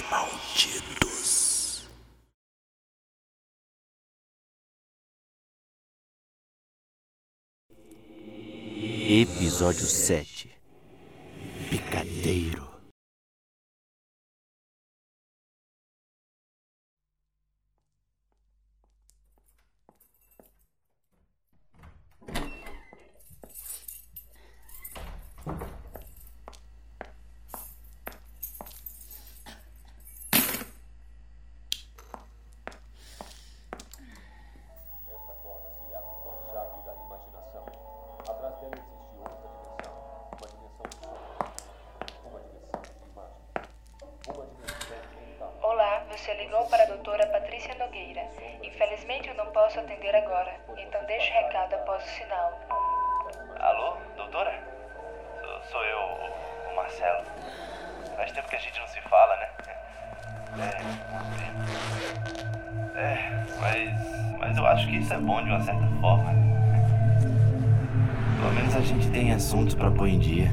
Os malditos. Episódio 7 Picadeiro. Posso atender agora, então deixe recado após o sinal. Alô, doutora? Sou, sou eu, o, o Marcelo. Faz tempo que a gente não se fala, né? É, é, mas, mas eu acho que isso é bom de uma certa forma. Pelo menos a gente tem assuntos pra pôr em dia.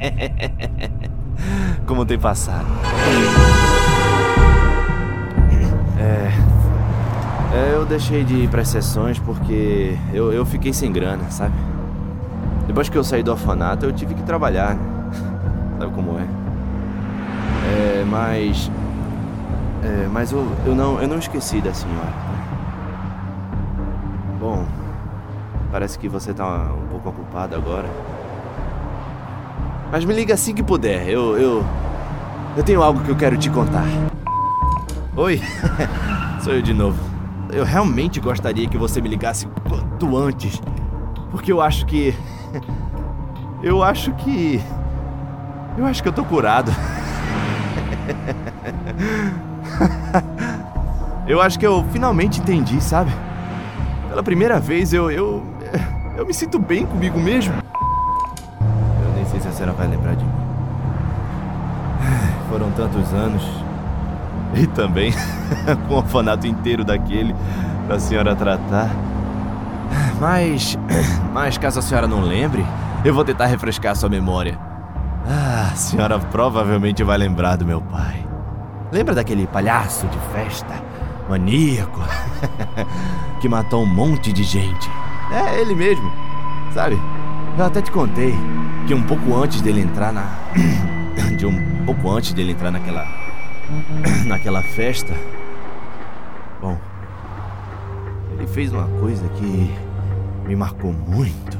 Como tem passado? É, eu deixei de ir pras sessões porque eu, eu fiquei sem grana, sabe? Depois que eu saí do orfanato, eu tive que trabalhar, né? Sabe como é? É, mas. É, mas eu, eu, não, eu não esqueci da senhora. Bom, parece que você tá um pouco ocupado agora. Mas me liga assim que puder. Eu, eu. Eu tenho algo que eu quero te contar. Oi, sou eu de novo. Eu realmente gostaria que você me ligasse quanto antes. Porque eu acho que. Eu acho que. Eu acho que eu tô curado. Eu acho que eu finalmente entendi, sabe? Pela primeira vez eu. eu. Eu me sinto bem comigo mesmo. Eu nem sei se a senhora vai lembrar de mim. Foram tantos anos. E também com o orfanato inteiro daquele pra senhora tratar. Mas. Mas caso a senhora não lembre, eu vou tentar refrescar sua memória. Ah, a senhora provavelmente vai lembrar do meu pai. Lembra daquele palhaço de festa? Maníaco? que matou um monte de gente. É, ele mesmo. Sabe? Eu até te contei que um pouco antes dele entrar na. de um pouco antes dele entrar naquela. naquela festa. Bom. Ele fez uma coisa que me marcou muito.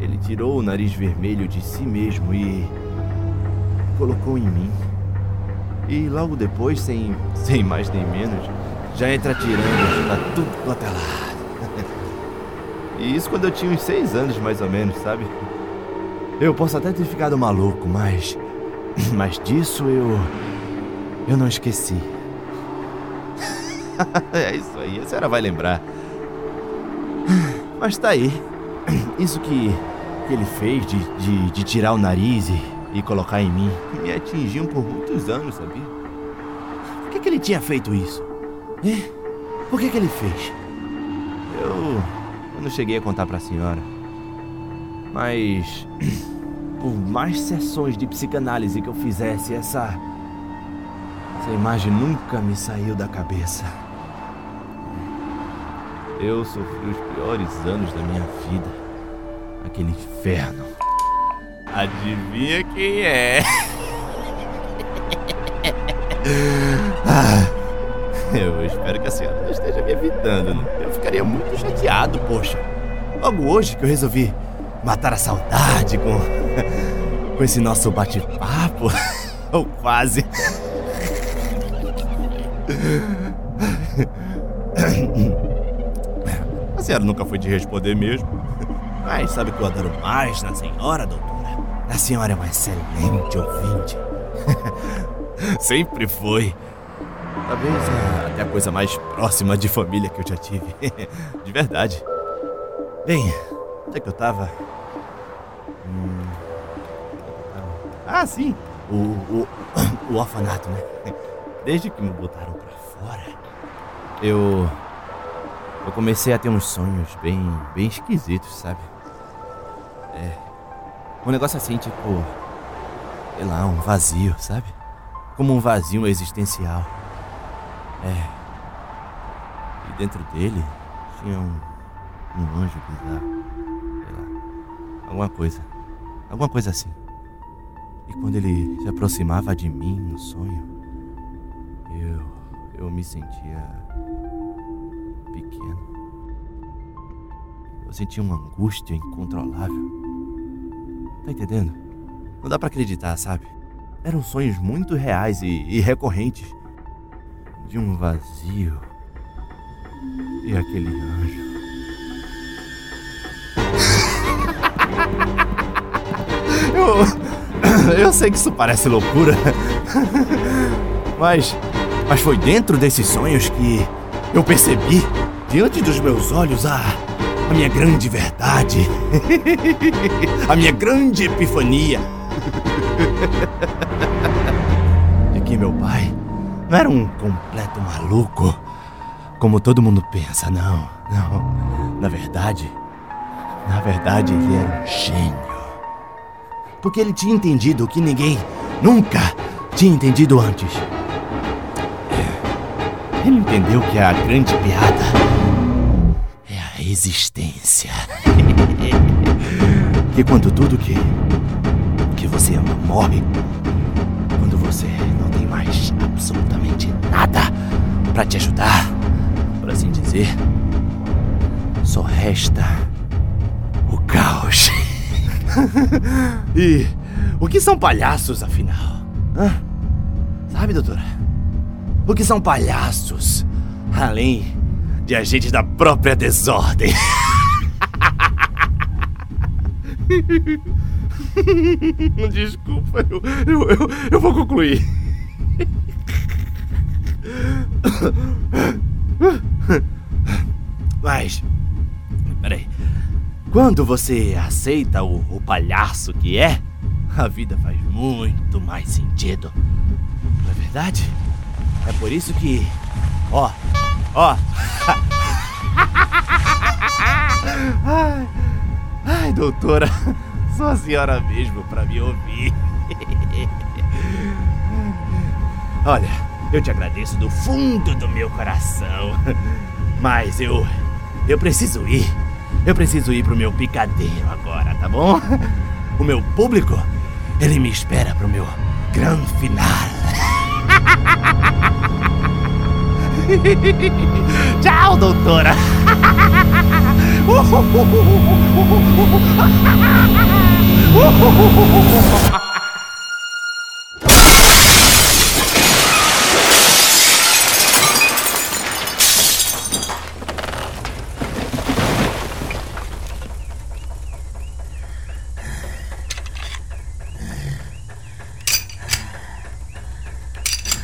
Ele tirou o nariz vermelho de si mesmo e. colocou em mim. E logo depois, sem, sem mais nem menos, já entra atirando pra tudo quanto é. E isso quando eu tinha uns seis anos, mais ou menos, sabe? Eu posso até ter ficado maluco, mas. Mas disso eu. Eu não esqueci. é isso aí, a senhora vai lembrar. Mas tá aí. Isso que, que ele fez de, de, de tirar o nariz e, e colocar em mim me atingiu por muitos anos, sabia? Por que, que ele tinha feito isso? É? Por que, que ele fez? Eu. Eu não cheguei a contar pra senhora. Mas. Por mais sessões de psicanálise que eu fizesse, essa. Essa imagem nunca me saiu da cabeça. Eu sofri os piores anos da minha vida. Aquele inferno. Adivinha quem é? Ah, eu espero que a senhora não esteja me evitando. né? Eu ficaria muito chateado, poxa. Logo hoje que eu resolvi matar a saudade com. com esse nosso bate-papo. Ou quase. A senhora nunca foi de responder mesmo. Mas sabe que eu adoro mais na senhora, doutora? A senhora é uma excelente ouvinte. Sempre foi. Talvez é, até a coisa mais próxima de família que eu já tive. de verdade. Bem, onde é que eu tava? Hum, Ah, sim. O, o, o orfanato, né? Desde que me botaram pra fora, eu. Eu comecei a ter uns sonhos bem. bem esquisitos, sabe? É. Um negócio assim, tipo. Sei lá, um vazio, sabe? como um vazio existencial. É. E dentro dele tinha um, um anjo bizarro. Sei lá. Alguma coisa. Alguma coisa assim. E quando ele se aproximava de mim no sonho, eu. eu me sentia. pequeno. Eu sentia uma angústia incontrolável. Tá entendendo? Não dá pra acreditar, sabe? Eram sonhos muito reais e, e recorrentes. De um vazio. E aquele anjo. Eu. Eu sei que isso parece loucura. Mas. Mas foi dentro desses sonhos que eu percebi, diante dos meus olhos, a. a minha grande verdade. a minha grande epifania. De que meu pai não era um completo maluco, como todo mundo pensa, não, não. Na verdade, na verdade ele era um gênio. Porque ele tinha entendido o que ninguém nunca tinha entendido antes. Ele entendeu que a grande piada é a existência. que quando tudo que que você ama morre, quando você não tem mais absolutamente nada pra te ajudar, por assim dizer, só resta o caos. e o que são palhaços, afinal? Hã? Sabe, doutora? O que são palhaços? Além de agentes da própria desordem. Desculpa, eu, eu, eu, eu vou concluir. Mas, peraí. Quando você aceita o, o palhaço que é, a vida faz muito mais sentido. Não é verdade? É por isso que. Ó, ó. ai, ai, doutora, só a senhora mesmo pra me ouvir. Olha, eu te agradeço do fundo do meu coração. Mas eu. Eu preciso ir. Eu preciso ir pro meu picadeiro agora, tá bom? O meu público, ele me espera pro meu grande final. Tchau, doutora.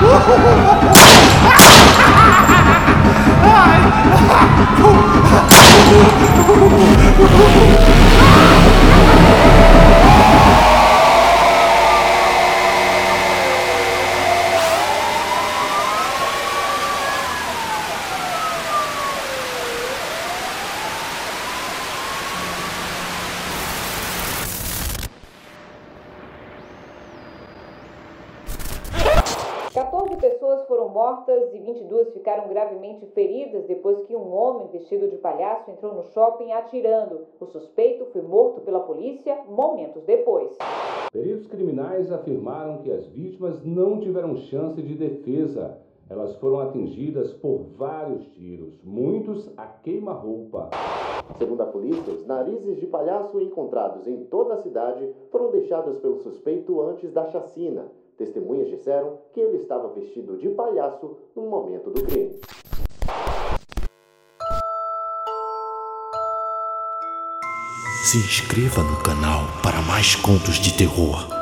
Oh, foram mortas e 22 ficaram gravemente feridas depois que um homem vestido de palhaço entrou no shopping atirando. O suspeito foi morto pela polícia momentos depois. Peritos criminais afirmaram que as vítimas não tiveram chance de defesa. Elas foram atingidas por vários tiros, muitos a queima-roupa. Segundo a polícia, os narizes de palhaço encontrados em toda a cidade foram deixados pelo suspeito antes da chacina. Testemunhas disseram que ele estava vestido de palhaço no momento do crime. Se inscreva no canal para mais contos de terror.